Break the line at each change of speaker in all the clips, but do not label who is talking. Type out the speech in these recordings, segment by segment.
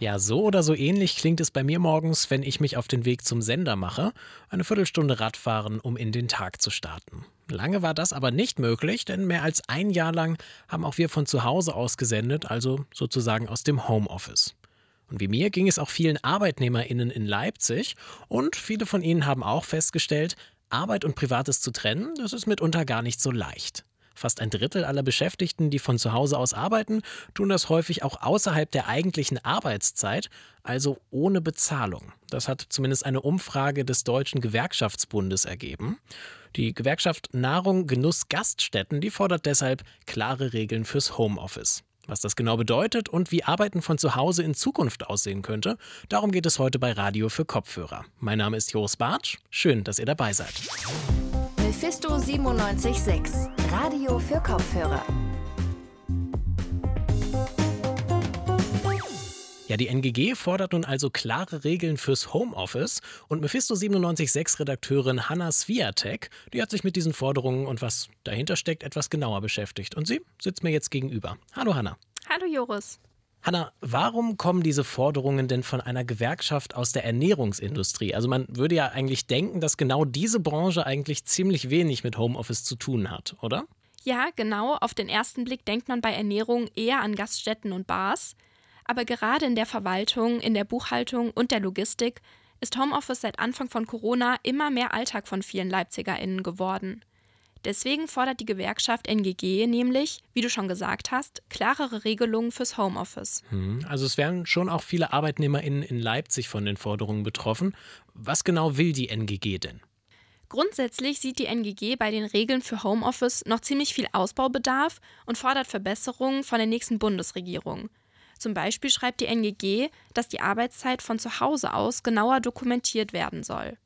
Ja, so oder so ähnlich klingt es bei mir morgens, wenn ich mich auf den Weg zum Sender mache. Eine Viertelstunde Radfahren, um in den Tag zu starten. Lange war das aber nicht möglich, denn mehr als ein Jahr lang haben auch wir von zu Hause aus gesendet, also sozusagen aus dem Homeoffice. Und wie mir ging es auch vielen ArbeitnehmerInnen in Leipzig und viele von ihnen haben auch festgestellt, Arbeit und Privates zu trennen, das ist mitunter gar nicht so leicht. Fast ein Drittel aller Beschäftigten, die von zu Hause aus arbeiten, tun das häufig auch außerhalb der eigentlichen Arbeitszeit, also ohne Bezahlung. Das hat zumindest eine Umfrage des Deutschen Gewerkschaftsbundes ergeben. Die Gewerkschaft Nahrung, Genuss, Gaststätten, die fordert deshalb klare Regeln fürs Homeoffice. Was das genau bedeutet und wie Arbeiten von zu Hause in Zukunft aussehen könnte, darum geht es heute bei Radio für Kopfhörer. Mein Name ist Joris Bartsch. Schön, dass ihr dabei seid.
Mephisto 976, Radio für Kopfhörer.
Ja, die NGG fordert nun also klare Regeln fürs Homeoffice und Mephisto 976 Redakteurin Hanna Swiatek, die hat sich mit diesen Forderungen und was dahinter steckt etwas genauer beschäftigt und sie sitzt mir jetzt gegenüber. Hallo Hanna.
Hallo Joris.
Hanna, warum kommen diese Forderungen denn von einer Gewerkschaft aus der Ernährungsindustrie? Also man würde ja eigentlich denken, dass genau diese Branche eigentlich ziemlich wenig mit Homeoffice zu tun hat, oder?
Ja, genau. Auf den ersten Blick denkt man bei Ernährung eher an Gaststätten und Bars. Aber gerade in der Verwaltung, in der Buchhaltung und der Logistik ist Homeoffice seit Anfang von Corona immer mehr Alltag von vielen LeipzigerInnen geworden. Deswegen fordert die Gewerkschaft NGG nämlich, wie du schon gesagt hast, klarere Regelungen fürs Homeoffice.
Hm, also es werden schon auch viele ArbeitnehmerInnen in Leipzig von den Forderungen betroffen. Was genau will die NGG denn?
Grundsätzlich sieht die NGG bei den Regeln für Homeoffice noch ziemlich viel Ausbaubedarf und fordert Verbesserungen von der nächsten Bundesregierung. Zum Beispiel schreibt die NGG, dass die Arbeitszeit von zu Hause aus genauer dokumentiert werden soll.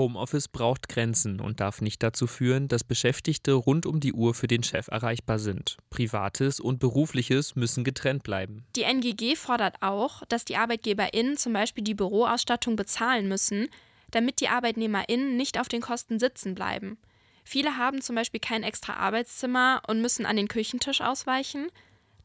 Homeoffice braucht Grenzen und darf nicht dazu führen, dass Beschäftigte rund um die Uhr für den Chef erreichbar sind. Privates und berufliches müssen getrennt bleiben.
Die NGG fordert auch, dass die ArbeitgeberInnen zum Beispiel die Büroausstattung bezahlen müssen, damit die ArbeitnehmerInnen nicht auf den Kosten sitzen bleiben. Viele haben zum Beispiel kein extra Arbeitszimmer und müssen an den Küchentisch ausweichen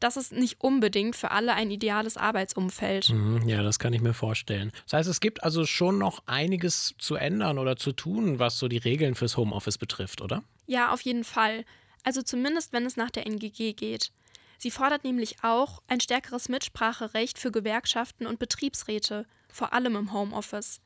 das ist nicht unbedingt für alle ein ideales Arbeitsumfeld.
Mhm, ja, das kann ich mir vorstellen. Das heißt, es gibt also schon noch einiges zu ändern oder zu tun, was so die Regeln fürs Homeoffice betrifft, oder?
Ja, auf jeden Fall. Also zumindest, wenn es nach der NGG geht. Sie fordert nämlich auch ein stärkeres Mitspracherecht für Gewerkschaften und Betriebsräte, vor allem im Homeoffice.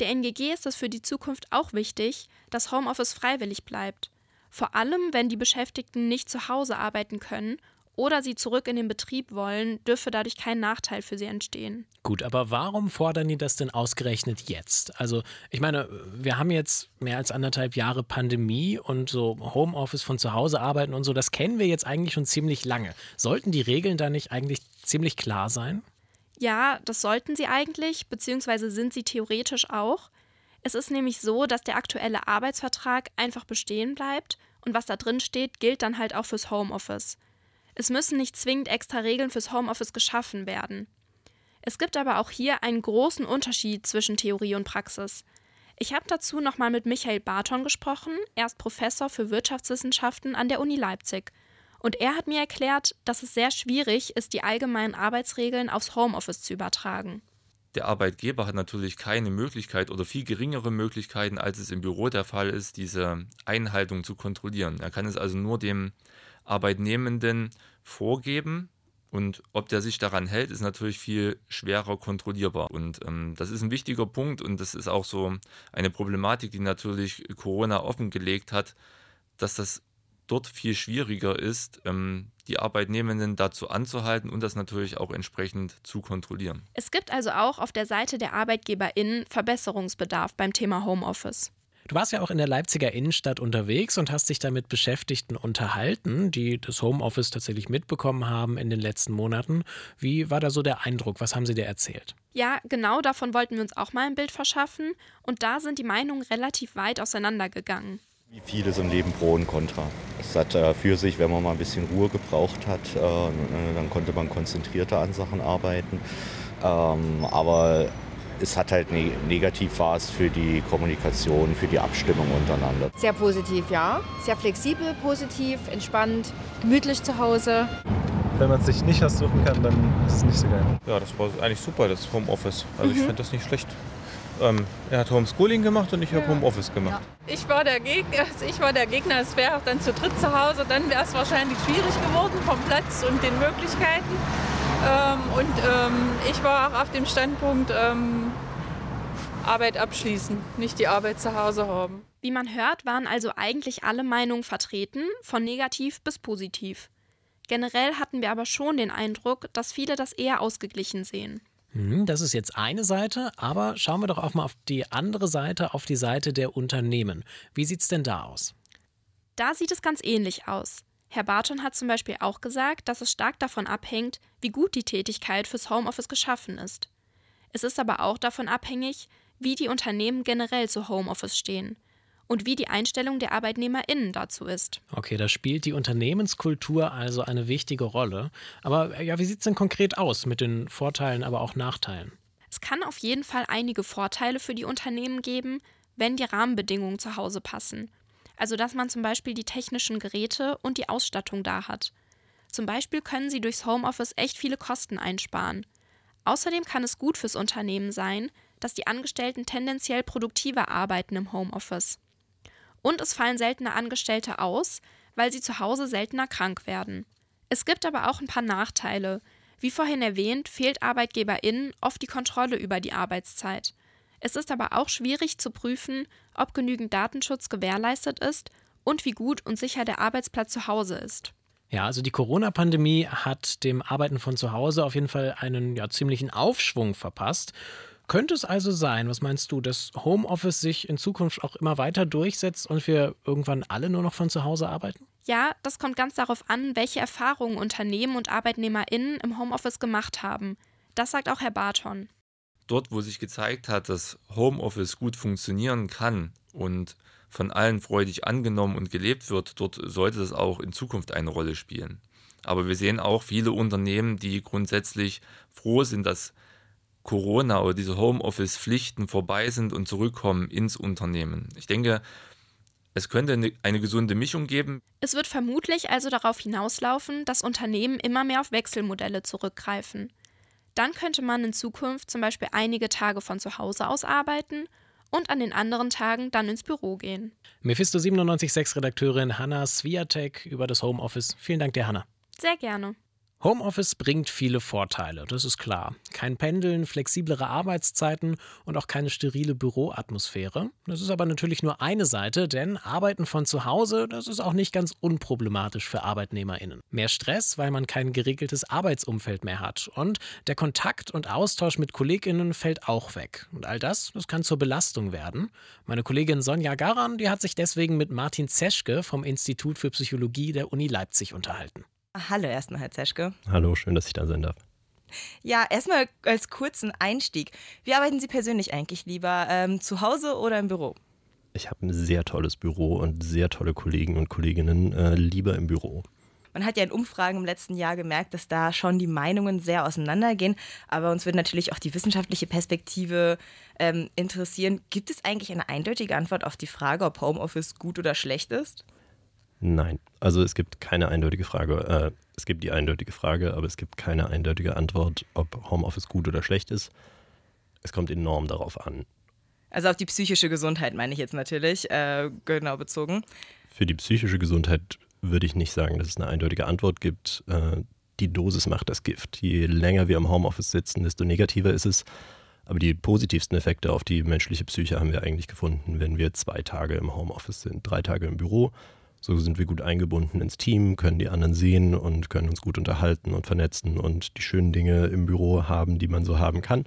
Der NGG ist es für die Zukunft auch wichtig, dass Homeoffice freiwillig bleibt. Vor allem, wenn die Beschäftigten nicht zu Hause arbeiten können oder sie zurück in den Betrieb wollen, dürfe dadurch kein Nachteil für sie entstehen.
Gut, aber warum fordern die das denn ausgerechnet jetzt? Also, ich meine, wir haben jetzt mehr als anderthalb Jahre Pandemie und so Homeoffice von zu Hause arbeiten und so, das kennen wir jetzt eigentlich schon ziemlich lange. Sollten die Regeln da nicht eigentlich ziemlich klar sein?
Ja, das sollten sie eigentlich, beziehungsweise sind sie theoretisch auch. Es ist nämlich so, dass der aktuelle Arbeitsvertrag einfach bestehen bleibt und was da drin steht, gilt dann halt auch fürs Homeoffice. Es müssen nicht zwingend extra Regeln fürs Homeoffice geschaffen werden. Es gibt aber auch hier einen großen Unterschied zwischen Theorie und Praxis. Ich habe dazu nochmal mit Michael Barton gesprochen, er ist Professor für Wirtschaftswissenschaften an der Uni Leipzig. Und er hat mir erklärt, dass es sehr schwierig ist, die allgemeinen Arbeitsregeln aufs Homeoffice zu übertragen.
Der Arbeitgeber hat natürlich keine Möglichkeit oder viel geringere Möglichkeiten, als es im Büro der Fall ist, diese Einhaltung zu kontrollieren. Er kann es also nur dem Arbeitnehmenden vorgeben. Und ob der sich daran hält, ist natürlich viel schwerer kontrollierbar. Und ähm, das ist ein wichtiger Punkt und das ist auch so eine Problematik, die natürlich Corona offengelegt hat, dass das dort viel schwieriger ist, ähm, die Arbeitnehmenden dazu anzuhalten und das natürlich auch entsprechend zu kontrollieren.
Es gibt also auch auf der Seite der ArbeitgeberInnen Verbesserungsbedarf beim Thema Homeoffice.
Du warst ja auch in der Leipziger Innenstadt unterwegs und hast dich da mit Beschäftigten unterhalten, die das Homeoffice tatsächlich mitbekommen haben in den letzten Monaten. Wie war da so der Eindruck? Was haben sie dir erzählt?
Ja, genau davon wollten wir uns auch mal ein Bild verschaffen. Und da sind die Meinungen relativ weit auseinandergegangen.
Wie vieles im Leben Pro und Contra. Es hat äh, für sich, wenn man mal ein bisschen Ruhe gebraucht hat, äh, dann konnte man konzentrierter an Sachen arbeiten. Ähm, aber es hat halt ne negativ war es für die Kommunikation, für die Abstimmung untereinander.
Sehr positiv, ja. Sehr flexibel, positiv, entspannt, gemütlich zu Hause. wenn man es sich nicht aussuchen kann, dann ist es nicht so geil.
Ja, das war eigentlich super, das Homeoffice. Also mhm. ich fand das nicht schlecht. Ähm, er hat Homeschooling gemacht und ich habe Homeoffice gemacht.
Ja. Ich war der Gegner, also ich war der Gegner, es wäre auch dann zu dritt zu Hause, dann wäre es wahrscheinlich schwierig geworden vom Platz und den Möglichkeiten. Ähm, und ähm, ich war auch auf dem Standpunkt, ähm, Arbeit abschließen, nicht die Arbeit zu Hause haben.
Wie man hört, waren also eigentlich alle Meinungen vertreten, von negativ bis positiv. Generell hatten wir aber schon den Eindruck, dass viele das eher ausgeglichen sehen.
Hm, das ist jetzt eine Seite, aber schauen wir doch auch mal auf die andere Seite, auf die Seite der Unternehmen. Wie sieht es denn da aus?
Da sieht es ganz ähnlich aus. Herr Barton hat zum Beispiel auch gesagt, dass es stark davon abhängt, wie gut die Tätigkeit fürs Homeoffice geschaffen ist. Es ist aber auch davon abhängig, wie die Unternehmen generell zu Homeoffice stehen und wie die Einstellung der ArbeitnehmerInnen dazu ist.
Okay, da spielt die Unternehmenskultur also eine wichtige Rolle. Aber ja, wie sieht es denn konkret aus mit den Vorteilen, aber auch Nachteilen?
Es kann auf jeden Fall einige Vorteile für die Unternehmen geben, wenn die Rahmenbedingungen zu Hause passen. Also dass man zum Beispiel die technischen Geräte und die Ausstattung da hat. Zum Beispiel können sie durchs Homeoffice echt viele Kosten einsparen. Außerdem kann es gut fürs Unternehmen sein, dass die Angestellten tendenziell produktiver arbeiten im Homeoffice. Und es fallen seltener Angestellte aus, weil sie zu Hause seltener krank werden. Es gibt aber auch ein paar Nachteile. Wie vorhin erwähnt, fehlt ArbeitgeberInnen oft die Kontrolle über die Arbeitszeit. Es ist aber auch schwierig zu prüfen, ob genügend Datenschutz gewährleistet ist und wie gut und sicher der Arbeitsplatz zu Hause ist.
Ja, also die Corona-Pandemie hat dem Arbeiten von zu Hause auf jeden Fall einen ja, ziemlichen Aufschwung verpasst. Könnte es also sein, was meinst du, dass Homeoffice sich in Zukunft auch immer weiter durchsetzt und wir irgendwann alle nur noch von zu Hause arbeiten?
Ja, das kommt ganz darauf an, welche Erfahrungen Unternehmen und ArbeitnehmerInnen im Homeoffice gemacht haben. Das sagt auch Herr Barton.
Dort, wo sich gezeigt hat, dass Homeoffice gut funktionieren kann und von allen freudig angenommen und gelebt wird, dort sollte das auch in Zukunft eine Rolle spielen. Aber wir sehen auch viele Unternehmen, die grundsätzlich froh sind, dass Corona oder diese Homeoffice-Pflichten vorbei sind und zurückkommen ins Unternehmen. Ich denke, es könnte eine, eine, gesunde Mischung geben.
Es wird vermutlich also darauf hinauslaufen, dass Unternehmen immer mehr auf Wechselmodelle zurückgreifen. Dann könnte man in Zukunft zum Beispiel einige Tage von zu Hause aus arbeiten und an den anderen Tagen dann ins Büro gehen.
Mephisto 976 Redakteurin Hanna Swiatek über das Homeoffice. Vielen Dank dir, Hanna.
Sehr gerne.
Homeoffice bringt viele Vorteile, das ist klar. Kein Pendeln, flexiblere Arbeitszeiten und auch keine sterile Büroatmosphäre. Das ist aber natürlich nur eine Seite, denn Arbeiten von zu Hause, das ist auch nicht ganz unproblematisch für ArbeitnehmerInnen. Mehr Stress, weil man kein geregeltes Arbeitsumfeld mehr hat. Und der Kontakt und Austausch mit KollegInnen fällt auch weg. Und all das, das kann zur Belastung werden. Meine Kollegin Sonja Garan, die hat sich deswegen mit Martin Zeschke vom Institut für Psychologie der Uni Leipzig unterhalten.
Hallo erstmal, Herr Zeschke.
Hallo, schön, dass ich da sein darf.
Ja, erstmal als kurzen Einstieg. Wie arbeiten Sie persönlich eigentlich lieber? Ähm, zu Hause oder im Büro?
Ich habe ein sehr tolles Büro und sehr tolle Kollegen und Kolleginnen. Äh, lieber im Büro.
Man hat ja in Umfragen im letzten Jahr gemerkt, dass da schon die Meinungen sehr auseinandergehen. Aber uns würde natürlich auch die wissenschaftliche Perspektive ähm, interessieren. Gibt es eigentlich eine eindeutige Antwort auf die Frage, ob Homeoffice gut oder schlecht ist?
Nein, also es gibt keine eindeutige Frage. Äh, es gibt die eindeutige Frage, aber es gibt keine eindeutige Antwort, ob Homeoffice gut oder schlecht ist. Es kommt enorm darauf an.
Also auf die psychische Gesundheit meine ich jetzt natürlich, äh, genau bezogen.
Für die psychische Gesundheit würde ich nicht sagen, dass es eine eindeutige Antwort gibt. Äh, die Dosis macht das Gift. Je länger wir im Homeoffice sitzen, desto negativer ist es. Aber die positivsten Effekte auf die menschliche Psyche haben wir eigentlich gefunden, wenn wir zwei Tage im Homeoffice sind, drei Tage im Büro so sind wir gut eingebunden ins Team, können die anderen sehen und können uns gut unterhalten und vernetzen und die schönen Dinge im Büro haben, die man so haben kann.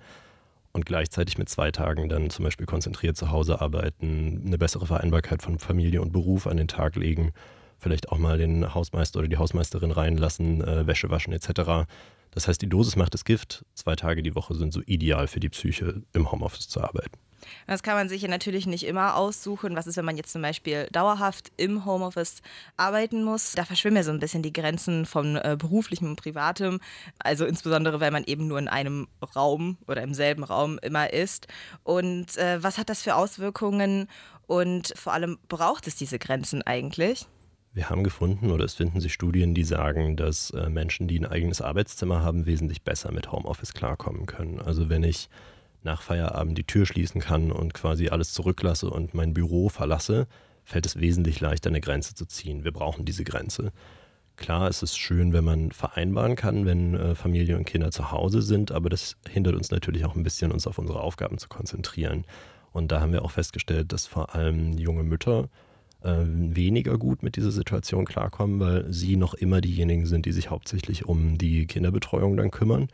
Und gleichzeitig mit zwei Tagen dann zum Beispiel konzentriert zu Hause arbeiten, eine bessere Vereinbarkeit von Familie und Beruf an den Tag legen, vielleicht auch mal den Hausmeister oder die Hausmeisterin reinlassen, äh, Wäsche waschen etc. Das heißt, die Dosis macht das Gift. Zwei Tage die Woche sind so ideal für die Psyche, im Homeoffice zu arbeiten.
Das kann man sich ja natürlich nicht immer aussuchen. Was ist, wenn man jetzt zum Beispiel dauerhaft im Homeoffice arbeiten muss? Da verschwimmen ja so ein bisschen die Grenzen von äh, beruflichem und privatem. Also insbesondere, weil man eben nur in einem Raum oder im selben Raum immer ist. Und äh, was hat das für Auswirkungen und vor allem braucht es diese Grenzen eigentlich?
Wir haben gefunden oder es finden sich Studien, die sagen, dass äh, Menschen, die ein eigenes Arbeitszimmer haben, wesentlich besser mit Homeoffice klarkommen können. Also wenn ich nach Feierabend die Tür schließen kann und quasi alles zurücklasse und mein Büro verlasse, fällt es wesentlich leichter, eine Grenze zu ziehen. Wir brauchen diese Grenze. Klar, es ist schön, wenn man vereinbaren kann, wenn äh, Familie und Kinder zu Hause sind, aber das hindert uns natürlich auch ein bisschen, uns auf unsere Aufgaben zu konzentrieren. Und da haben wir auch festgestellt, dass vor allem junge Mütter äh, weniger gut mit dieser Situation klarkommen, weil sie noch immer diejenigen sind, die sich hauptsächlich um die Kinderbetreuung dann kümmern,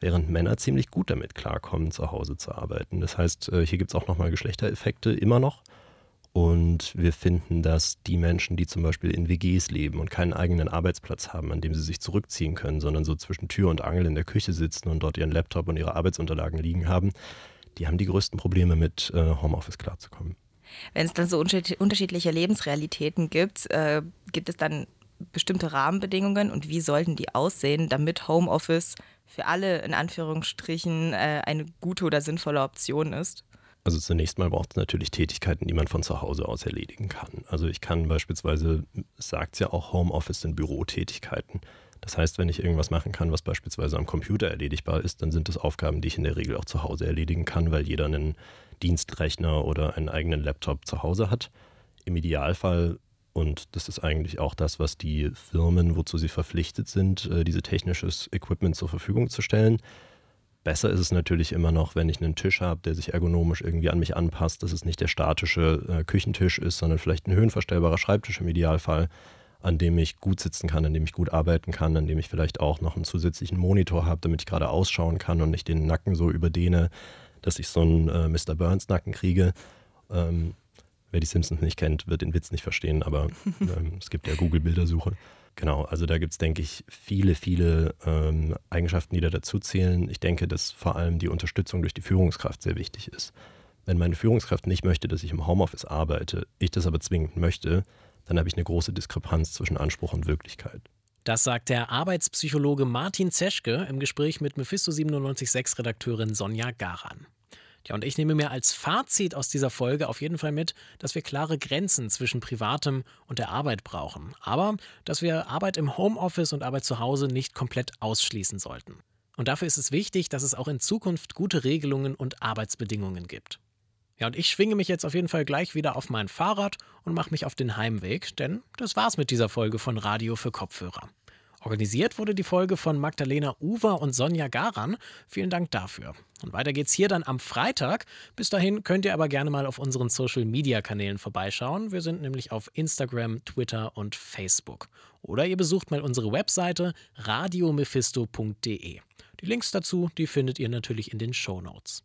während Männer ziemlich gut damit klarkommen, zu Hause zu arbeiten. Das heißt, äh, hier gibt es auch nochmal Geschlechtereffekte immer noch. Und wir finden, dass die Menschen, die zum Beispiel in WGs leben und keinen eigenen Arbeitsplatz haben, an dem sie sich zurückziehen können, sondern so zwischen Tür und Angel in der Küche sitzen und dort ihren Laptop und ihre Arbeitsunterlagen liegen haben, die haben die größten Probleme mit äh, Homeoffice klarzukommen.
Wenn es dann so unterschiedliche Lebensrealitäten gibt, äh, gibt es dann bestimmte Rahmenbedingungen und wie sollten die aussehen, damit Homeoffice für alle in Anführungsstrichen äh, eine gute oder sinnvolle Option ist?
Also zunächst mal braucht es natürlich Tätigkeiten, die man von zu Hause aus erledigen kann. Also ich kann beispielsweise, sagt es ja auch, Homeoffice sind Bürotätigkeiten. Das heißt, wenn ich irgendwas machen kann, was beispielsweise am Computer erledigbar ist, dann sind das Aufgaben, die ich in der Regel auch zu Hause erledigen kann, weil jeder einen Dienstrechner oder einen eigenen Laptop zu Hause hat. Im Idealfall, und das ist eigentlich auch das, was die Firmen, wozu sie verpflichtet sind, äh, diese technisches Equipment zur Verfügung zu stellen. Besser ist es natürlich immer noch, wenn ich einen Tisch habe, der sich ergonomisch irgendwie an mich anpasst, dass es nicht der statische äh, Küchentisch ist, sondern vielleicht ein höhenverstellbarer Schreibtisch im Idealfall, an dem ich gut sitzen kann, an dem ich gut arbeiten kann, an dem ich vielleicht auch noch einen zusätzlichen Monitor habe, damit ich gerade ausschauen kann und nicht den Nacken so überdehne, dass ich so einen äh, Mr. Burns-Nacken kriege. Wer die Simpsons nicht kennt, wird den Witz nicht verstehen, aber ähm, es gibt ja Google-Bildersuche. Genau, also da gibt es, denke ich, viele, viele ähm, Eigenschaften, die da dazu zählen. Ich denke, dass vor allem die Unterstützung durch die Führungskraft sehr wichtig ist. Wenn meine Führungskraft nicht möchte, dass ich im Homeoffice arbeite, ich das aber zwingend möchte, dann habe ich eine große Diskrepanz zwischen Anspruch und Wirklichkeit.
Das sagt der Arbeitspsychologe Martin Zeschke im Gespräch mit Mephisto 976 Redakteurin Sonja Garan. Ja, und ich nehme mir als Fazit aus dieser Folge auf jeden Fall mit, dass wir klare Grenzen zwischen Privatem und der Arbeit brauchen. Aber dass wir Arbeit im Homeoffice und Arbeit zu Hause nicht komplett ausschließen sollten. Und dafür ist es wichtig, dass es auch in Zukunft gute Regelungen und Arbeitsbedingungen gibt. Ja, und ich schwinge mich jetzt auf jeden Fall gleich wieder auf mein Fahrrad und mache mich auf den Heimweg, denn das war's mit dieser Folge von Radio für Kopfhörer. Organisiert wurde die Folge von Magdalena Uwer und Sonja Garan. Vielen Dank dafür. Und weiter geht's hier dann am Freitag. Bis dahin könnt ihr aber gerne mal auf unseren Social Media Kanälen vorbeischauen. Wir sind nämlich auf Instagram, Twitter und Facebook. Oder ihr besucht mal unsere Webseite radiomephisto.de. Die Links dazu, die findet ihr natürlich in den Show Notes.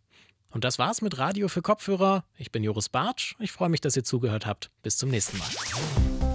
Und das war's mit Radio für Kopfhörer. Ich bin Joris Bartsch. Ich freue mich, dass ihr zugehört habt. Bis zum nächsten Mal.